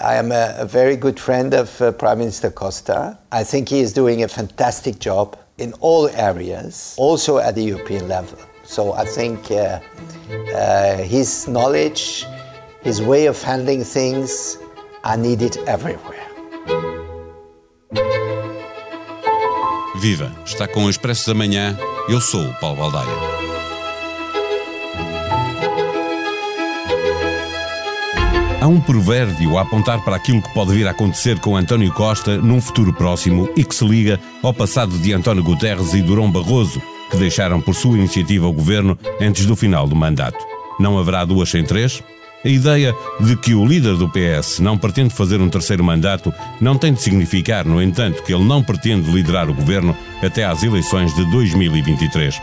I am a, a, very good friend of uh, Prime Minister Costa. I think he is doing a fantastic job in all areas, also at the European level. So I think uh, uh, his knowledge, his way of handling things are needed everywhere. Viva! Está com o Expresso da Manhã. Eu sou o Paulo Baldaia. Há um provérbio a apontar para aquilo que pode vir a acontecer com António Costa num futuro próximo e que se liga ao passado de António Guterres e Durão Barroso, que deixaram por sua iniciativa o governo antes do final do mandato. Não haverá duas sem três? A ideia de que o líder do PS não pretende fazer um terceiro mandato não tem de significar, no entanto, que ele não pretende liderar o governo até às eleições de 2023.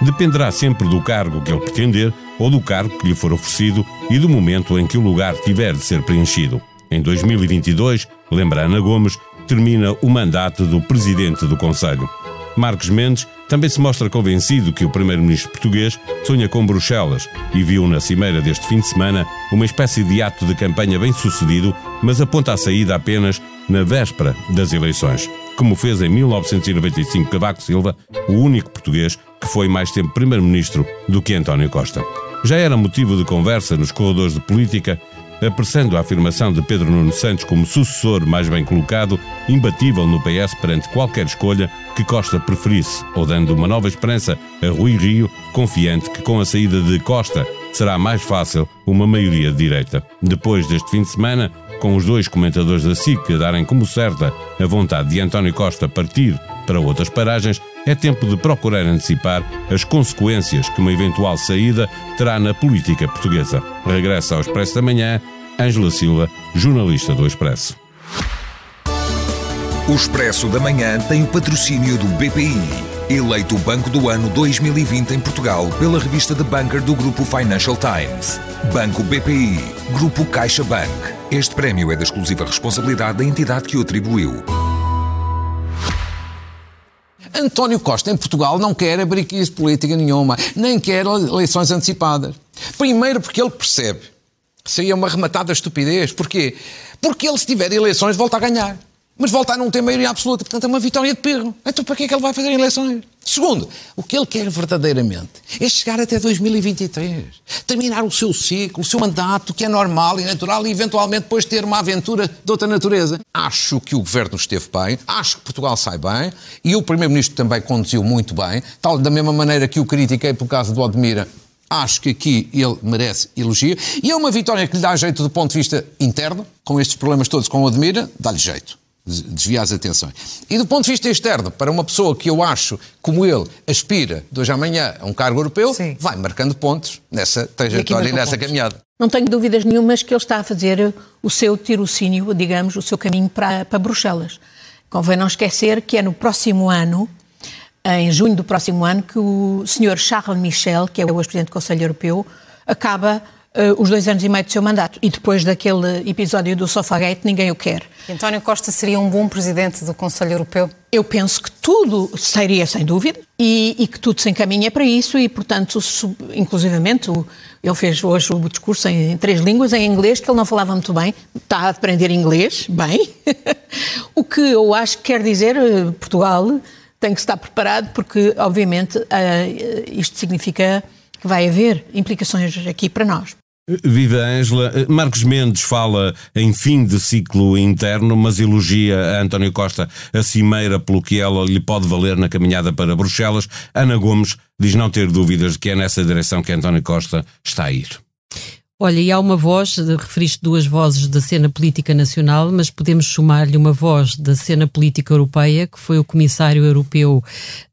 Dependerá sempre do cargo que ele pretender ou do cargo que lhe for oferecido e do momento em que o lugar tiver de ser preenchido. Em 2022, lembra Ana Gomes, termina o mandato do presidente do Conselho. Marcos Mendes também se mostra convencido que o primeiro-ministro português sonha com Bruxelas e viu na cimeira deste fim de semana uma espécie de ato de campanha bem sucedido, mas aponta a saída apenas na véspera das eleições, como fez em 1995 Cavaco Silva, o único português que foi mais tempo primeiro-ministro do que António Costa. Já era motivo de conversa nos corredores de política apressando a afirmação de Pedro Nuno Santos como sucessor mais bem colocado, imbatível no PS perante qualquer escolha que Costa preferisse, ou dando uma nova esperança a Rui Rio, confiante que com a saída de Costa será mais fácil uma maioria de direita. Depois deste fim de semana, com os dois comentadores da SIC a darem como certa a vontade de António Costa partir para outras paragens, é tempo de procurar antecipar as consequências que uma eventual saída terá na política portuguesa. Regressa ao Expresso da Manhã, Ângela Silva, jornalista do Expresso. O Expresso da Manhã tem o patrocínio do BPI, eleito Banco do Ano 2020 em Portugal pela revista The Banker do Grupo Financial Times. Banco BPI, Grupo CaixaBank. Este prémio é da exclusiva responsabilidade da entidade que o atribuiu. António Costa, em Portugal, não quer abrir crise política nenhuma, nem quer eleições antecipadas. Primeiro porque ele percebe seria uma rematada estupidez. Porquê? Porque ele, se tiver eleições, volta a ganhar mas voltar a não ter maioria absoluta. Portanto, é uma vitória de perro. Então, para que é que ele vai fazer eleições? Segundo, o que ele quer verdadeiramente é chegar até 2023, terminar o seu ciclo, o seu mandato, que é normal e natural, e eventualmente depois ter uma aventura de outra natureza. Acho que o governo esteve bem, acho que Portugal sai bem, e o Primeiro-Ministro também conduziu muito bem, tal da mesma maneira que o critiquei por causa do Admira, Acho que aqui ele merece elogio. E é uma vitória que lhe dá jeito do ponto de vista interno, com estes problemas todos com o Admira, dá-lhe jeito desviar as atenções. E do ponto de vista externo, para uma pessoa que eu acho, como ele, aspira de hoje à manhã a um cargo europeu, Sim. vai marcando pontos nessa trajetória e, e nessa pontos. caminhada. Não tenho dúvidas nenhumas que ele está a fazer o seu tirocínio, digamos, o seu caminho para, para Bruxelas. Convém não esquecer que é no próximo ano, em junho do próximo ano, que o Sr. Charles Michel, que é o ex-presidente do Conselho Europeu, acaba os dois anos e meio do seu mandato. E depois daquele episódio do Sofagate, ninguém o quer. António Costa seria um bom presidente do Conselho Europeu? Eu penso que tudo seria, sem dúvida, e, e que tudo se encaminha para isso, e, portanto, sub, inclusivamente, o, ele fez hoje o discurso em, em, três línguas, em inglês, que ele não falava muito bem, está a aprender inglês, bem. o que eu acho que quer dizer, eh, Portugal tem que estar preparado, porque, obviamente, uh, isto significa que vai haver implicações aqui para nós. Viva Ângela. Marcos Mendes fala em fim de ciclo interno, mas elogia a António Costa a cimeira pelo que ela lhe pode valer na caminhada para Bruxelas. Ana Gomes diz não ter dúvidas de que é nessa direção que António Costa está a ir. Olha, e há uma voz, referiste duas vozes da cena política nacional, mas podemos somar-lhe uma voz da cena política europeia, que foi o Comissário Europeu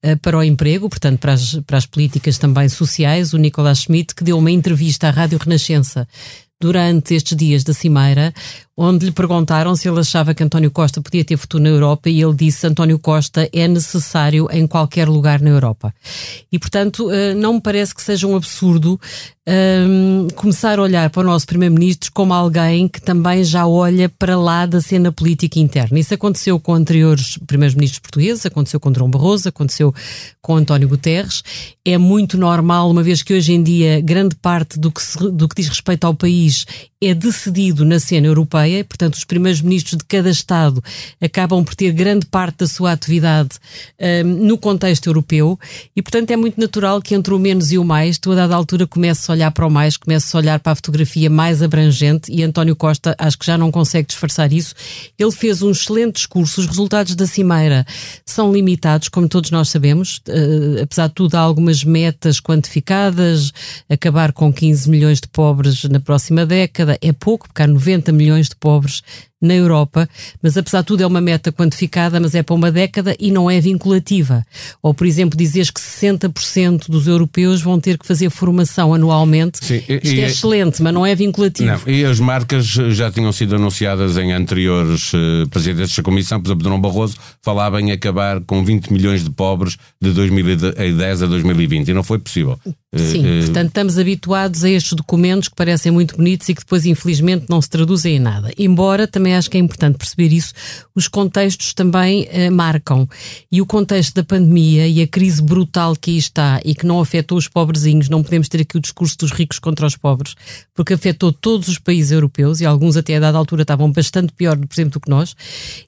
uh, para o Emprego, portanto, para as, para as políticas também sociais, o Nicolás Schmidt, que deu uma entrevista à Rádio Renascença durante estes dias da Cimeira, onde lhe perguntaram se ele achava que António Costa podia ter futuro na Europa e ele disse António Costa é necessário em qualquer lugar na Europa. E, portanto, eh, não me parece que seja um absurdo um, começar a olhar para o nosso Primeiro-Ministro como alguém que também já olha para lá da cena política interna. Isso aconteceu com anteriores Primeiros-Ministros portugueses, aconteceu com Dom Barroso, aconteceu com António Guterres. É muito normal, uma vez que hoje em dia grande parte do que, se, do que diz respeito ao país é decidido na cena europeia, portanto, os primeiros ministros de cada Estado acabam por ter grande parte da sua atividade um, no contexto europeu. E, portanto, é muito natural que entre o menos e o mais, tu a dada altura comeces a olhar para o mais, comeces a olhar para a fotografia mais abrangente. E António Costa acho que já não consegue disfarçar isso. Ele fez um excelente discurso, os resultados da Cimeira são limitados, como todos nós sabemos, uh, apesar de tudo há algumas metas quantificadas, acabar com 15 milhões de pobres na próxima década, é pouco, porque há 90 milhões de pobres na Europa, mas apesar de tudo é uma meta quantificada, mas é para uma década e não é vinculativa. Ou, por exemplo, dizes que 60% dos europeus vão ter que fazer formação anualmente. Sim, e, Isto é, é excelente, mas não é vinculativo. Não, e as marcas já tinham sido anunciadas em anteriores uh, presidentes da Comissão, por exemplo, Dom Barroso falava em acabar com 20 milhões de pobres de 2010 a 2020 e não foi possível. Sim, uh, portanto estamos habituados a estes documentos que parecem muito bonitos e que depois infelizmente não se traduzem em nada. Embora também também acho que é importante perceber isso. Os contextos também uh, marcam. E o contexto da pandemia e a crise brutal que aí está e que não afetou os pobrezinhos, não podemos ter aqui o discurso dos ricos contra os pobres, porque afetou todos os países europeus e alguns até a dada altura estavam bastante pior, por exemplo, do que nós.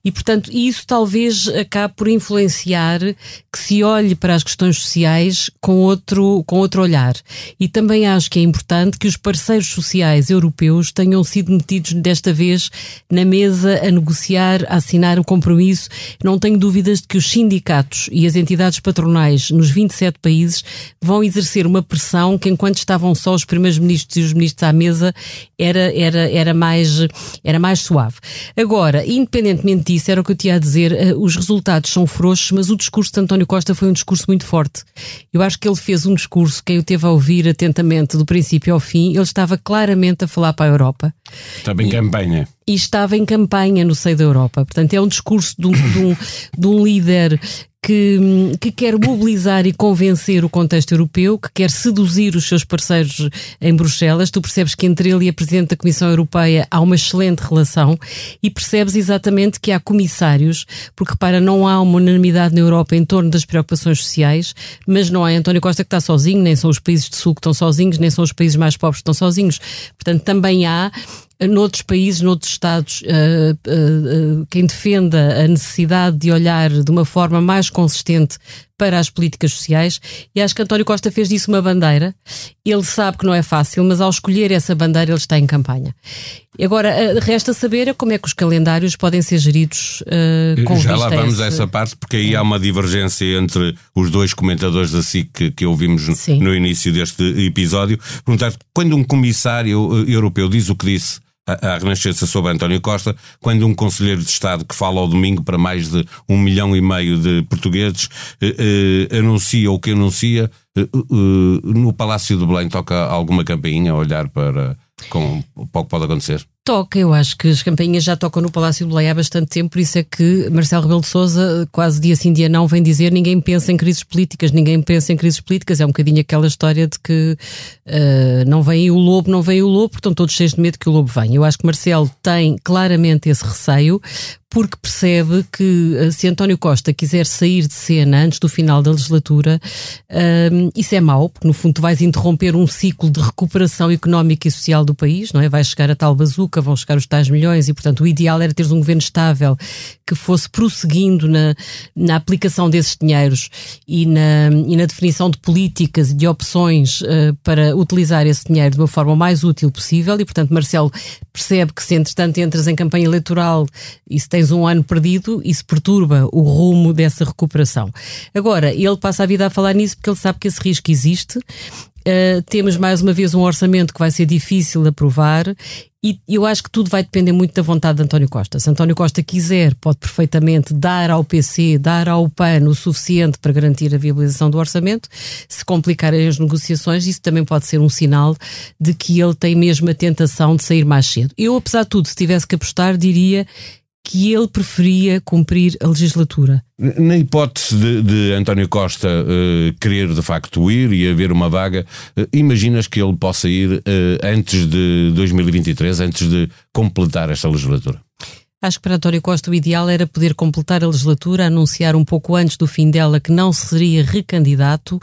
E, portanto, isso talvez acabe por influenciar que se olhe para as questões sociais com outro, com outro olhar. E também acho que é importante que os parceiros sociais europeus tenham sido metidos desta vez na mesa a negociar, a assinar o compromisso. Não tenho dúvidas de que os sindicatos e as entidades patronais nos 27 países vão exercer uma pressão que, enquanto estavam só os primeiros ministros e os ministros à mesa, era, era, era, mais, era mais suave. Agora, independentemente disso, era o que eu tinha a dizer, eh, os resultados são frouxos, mas o discurso de António Costa foi um discurso muito forte. Eu acho que ele fez um discurso, quem o teve a ouvir atentamente do princípio ao fim, ele estava claramente a falar para a Europa. Estava em campanha e estava em campanha no seio da Europa. Portanto, é um discurso de um, de um, de um líder que, que, quer mobilizar e convencer o contexto europeu, que quer seduzir os seus parceiros em Bruxelas. Tu percebes que entre ele e a Presidente da Comissão Europeia há uma excelente relação e percebes exatamente que há comissários, porque repara, não há uma unanimidade na Europa em torno das preocupações sociais, mas não é António Costa que está sozinho, nem são os países de sul que estão sozinhos, nem são os países mais pobres que estão sozinhos. Portanto, também há noutros países, noutros Estados, uh, uh, quem defenda a necessidade de olhar de uma forma mais consistente para as políticas sociais e acho que António Costa fez disso uma bandeira. Ele sabe que não é fácil, mas ao escolher essa bandeira ele está em campanha. Agora, resta saber como é que os calendários podem ser geridos uh, com Já lá vamos a, esse... a essa parte, porque aí há uma divergência entre os dois comentadores da SIC que, que ouvimos Sim. no início deste episódio. Perguntar quando um comissário europeu diz o que disse à Renascença sobre António Costa, quando um conselheiro de Estado que fala ao domingo para mais de um milhão e meio de portugueses eh, eh, anuncia o que anuncia, eh, eh, no Palácio de Belém toca alguma campainha a olhar para, com, para o que pode acontecer? Toca, eu acho que as campainhas já tocam no Palácio de Belém há bastante tempo, por isso é que Marcelo Rebelo de Sousa, quase dia sim dia não, vem dizer ninguém pensa em crises políticas, ninguém pensa em crises políticas, é um bocadinho aquela história de que uh, não vem o lobo, não vem o lobo, portanto todos cheios de medo que o lobo venha. Eu acho que Marcelo tem claramente esse receio, porque percebe que eh, se António Costa quiser sair de cena antes do final da legislatura, um, isso é mau, porque no fundo tu vais interromper um ciclo de recuperação económica e social do país, não é? Vai chegar a tal bazuca, vão chegar os tais milhões e, portanto, o ideal era teres um governo estável que fosse prosseguindo na, na aplicação desses dinheiros e na, e na definição de políticas e de opções uh, para utilizar esse dinheiro de uma forma mais útil possível e, portanto, Marcelo percebe que se entretanto entras em campanha eleitoral se tens um ano perdido, isso perturba o rumo dessa recuperação. Agora, ele passa a vida a falar nisso porque ele sabe que esse risco existe Uh, temos mais uma vez um orçamento que vai ser difícil de aprovar e eu acho que tudo vai depender muito da vontade de António Costa. Se António Costa quiser, pode perfeitamente dar ao PC, dar ao PAN o suficiente para garantir a viabilização do orçamento. Se complicarem as negociações, isso também pode ser um sinal de que ele tem mesmo a tentação de sair mais cedo. Eu, apesar de tudo, se tivesse que apostar, diria que ele preferia cumprir a legislatura. Na hipótese de, de António Costa uh, querer de facto ir e haver uma vaga, uh, imaginas que ele possa ir uh, antes de 2023, antes de completar esta legislatura? Acho que para António Costa o ideal era poder completar a legislatura, anunciar um pouco antes do fim dela que não seria recandidato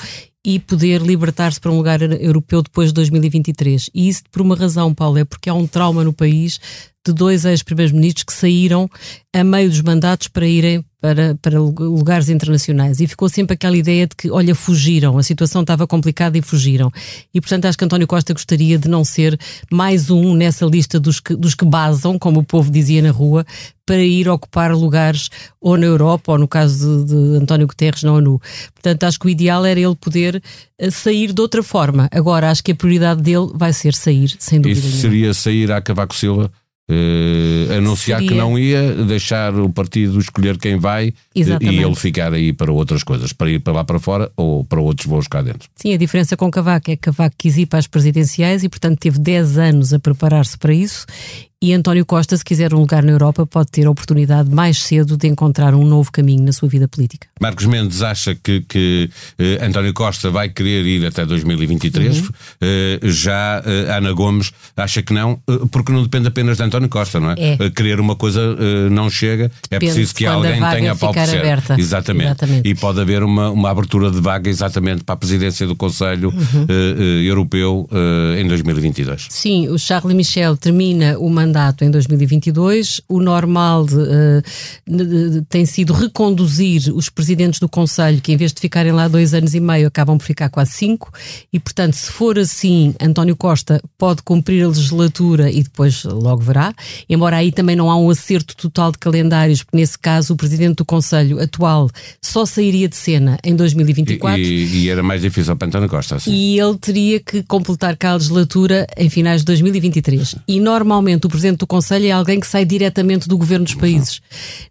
e poder libertar-se para um lugar europeu depois de 2023. E isso por uma razão, Paulo, é porque há um trauma no país de dois ex-primeiros ministros que saíram a meio dos mandatos para irem para, para lugares internacionais. E ficou sempre aquela ideia de que, olha, fugiram, a situação estava complicada e fugiram. E, portanto, acho que António Costa gostaria de não ser mais um nessa lista dos que, dos que basam, como o povo dizia na rua, para ir ocupar lugares ou na Europa ou no caso de, de António Guterres na ONU. Portanto, acho que o ideal era ele poder eh, sair de outra forma. Agora, acho que a prioridade dele vai ser sair, sem dúvida. Isso seria sair a Cavaco Silva? Uh, anunciar Seria... que não ia, deixar o partido escolher quem vai Exatamente. e ele ficar aí para outras coisas, para ir para lá para fora ou para outros voos cá dentro. Sim, a diferença com Cavaco é que Cavaco quis ir para as presidenciais e, portanto, teve 10 anos a preparar-se para isso e António Costa, se quiser um lugar na Europa, pode ter a oportunidade mais cedo de encontrar um novo caminho na sua vida política. Marcos Mendes acha que, que eh, António Costa vai querer ir até 2023. Uhum. Eh, já eh, Ana Gomes acha que não, eh, porque não depende apenas de António Costa, não é? é. Eh, querer uma coisa eh, não chega, é depende é preciso que alguém tenha a pau aberta. Exatamente. exatamente. E pode haver uma, uma abertura de vaga exatamente para a presidência do Conselho uhum. Europeu em 2022. Sim, o Charles Michel termina uma mandato em 2022. O normal de, uh, de, tem sido reconduzir os presidentes do Conselho, que em vez de ficarem lá dois anos e meio, acabam por ficar quase cinco. E, portanto, se for assim, António Costa pode cumprir a legislatura e depois logo verá. Embora aí também não há um acerto total de calendários, porque nesse caso o presidente do Conselho atual só sairia de cena em 2024. E, e, e era mais difícil para António Costa. Assim. E ele teria que completar cá a legislatura em finais de 2023. E normalmente o Presidente do Conselho é alguém que sai diretamente do governo dos países.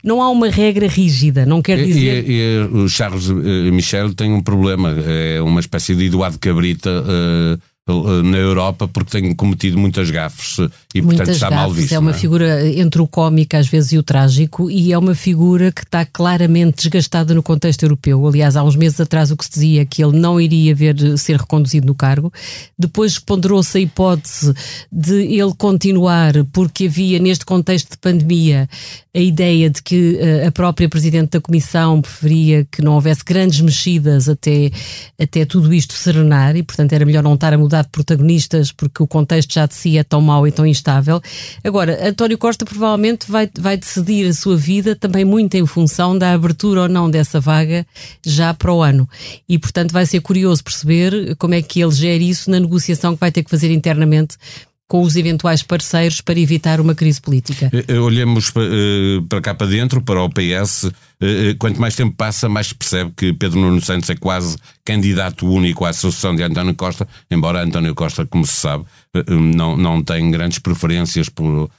Não há uma regra rígida, não quer dizer. E, e, e o Charles eh, Michel tem um problema, é uma espécie de Eduardo Cabrita. Uh, na Europa porque tem cometido muitas gafes e muitas portanto está gafes, mal visto. É uma é? figura entre o cómico às vezes e o trágico e é uma figura que está claramente desgastada no contexto europeu. Aliás, há uns meses atrás o que se dizia que ele não iria ver ser reconduzido no cargo. Depois ponderou-se a hipótese de ele continuar porque havia neste contexto de pandemia a ideia de que uh, a própria Presidente da Comissão preferia que não houvesse grandes mexidas até, até tudo isto serenar e, portanto, era melhor não estar a mudar de protagonistas porque o contexto já de si é tão mau e tão instável. Agora, António Costa provavelmente vai, vai decidir a sua vida também muito em função da abertura ou não dessa vaga já para o ano. E, portanto, vai ser curioso perceber como é que ele gere isso na negociação que vai ter que fazer internamente com os eventuais parceiros para evitar uma crise política? Eh, eh, olhemos eh, para cá para dentro, para o PS. Quanto mais tempo passa, mais se percebe que Pedro Nuno Santos é quase candidato único à sucessão de António Costa, embora António Costa, como se sabe, não, não tem grandes preferências por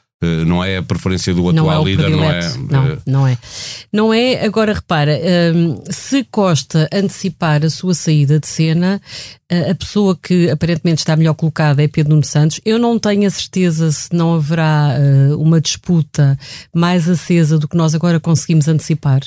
não é a preferência do atual não é líder, não é? Não, eh, não é. Não é. Agora repara, ehm, se Costa antecipar a sua saída de cena, a pessoa que aparentemente está melhor colocada é Pedro Nuno Santos. Eu não tenho a certeza se não haverá eh, uma disputa mais acesa do que nós agora conseguimos antecipar.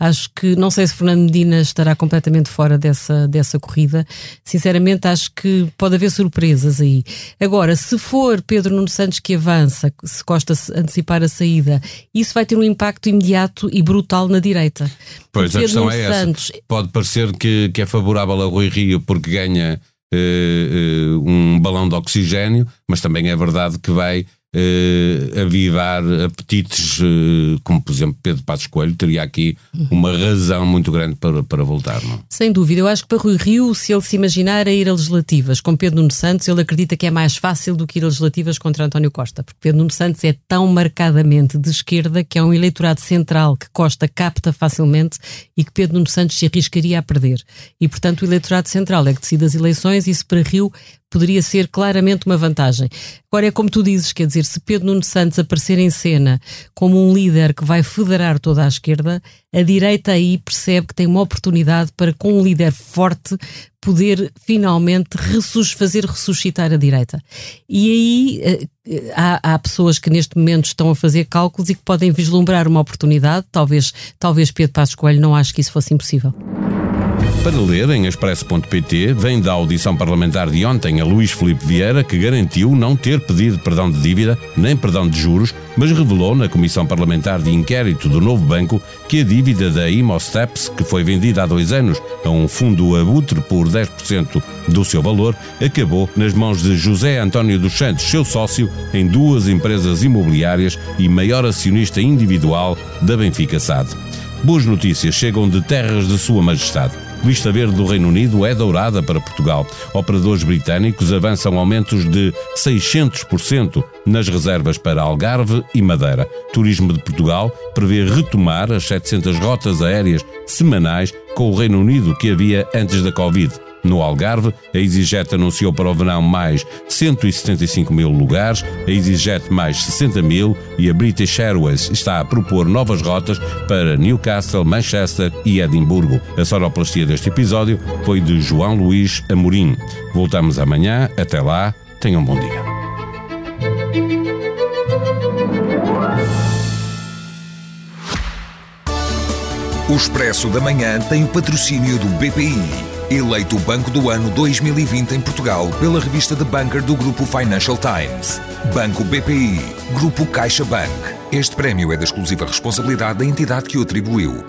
Acho que, não sei se Fernando Medina estará completamente fora dessa, dessa corrida. Sinceramente, acho que pode haver surpresas aí. Agora, se for Pedro Nuno Santos que avança, se Costa antecipar a saída, isso vai ter um impacto imediato e brutal na direita. Pois, a questão é Santos... essa. Pode parecer que, que é favorável a Rui Rio porque ganha uh, uh, um balão de oxigênio, mas também é verdade que vai uh, avivar apetites, uh, como por exemplo Pedro Passos Coelho, teria aqui uma razão muito grande para, para voltar. Não? Sem dúvida, eu acho que para Rui Rio, se ele se imaginar a ir a legislativas com Pedro Nuno Santos, ele acredita que é mais fácil do que ir a legislativas contra António Costa, porque Pedro Nuno Santos é tão marcadamente de esquerda que é um eleitorado central que Costa capta facilmente e que Pedro Nuno Santos se arriscaria a perder. E portanto o eleitorado central é que decide as eleições e isso para Rio poderia ser claramente uma vantagem. Agora é como tu dizes, quer dizer, se Pedro Nuno Santos aparecer em cena como um líder que vai federar toda a esquerda, a direita aí percebe que tem uma oportunidade para, com um líder forte, poder finalmente ressus fazer ressuscitar a direita. E aí eh, há, há, pessoas que neste momento estão a fazer cálculos e que podem vislumbrar uma oportunidade, talvez, talvez Pedro Passos Coelho não acho que isso fosse impossível. Para ler em expresso.pt, vem da audição parlamentar de ontem a Luís Felipe Vieira, que garantiu não ter pedido perdão de dívida nem perdão de juros, mas revelou na Comissão Parlamentar de Inquérito do Novo Banco que a dívida da Imosteps, que foi vendida há dois anos a um fundo abutre por 10% do seu valor, acabou nas mãos de José António dos Santos, seu sócio em duas empresas imobiliárias e maior acionista individual da Benfica SAD. Boas notícias chegam de terras de Sua Majestade. Vista Verde do Reino Unido é dourada para Portugal. Operadores britânicos avançam aumentos de 600% nas reservas para Algarve e Madeira. Turismo de Portugal prevê retomar as 700 rotas aéreas semanais com o Reino Unido que havia antes da Covid. No Algarve, a EasyJet anunciou para o verão mais 175 mil lugares, a EasyJet mais 60 mil e a British Airways está a propor novas rotas para Newcastle, Manchester e Edimburgo. A sonoplastia deste episódio foi de João Luís Amorim. Voltamos amanhã. Até lá, tenham um bom dia. O Expresso da Manhã tem o patrocínio do BPI eleito o Banco do Ano 2020 em Portugal pela revista The Banker do Grupo Financial Times. Banco BPI, Grupo CaixaBank. Este prémio é da exclusiva responsabilidade da entidade que o atribuiu.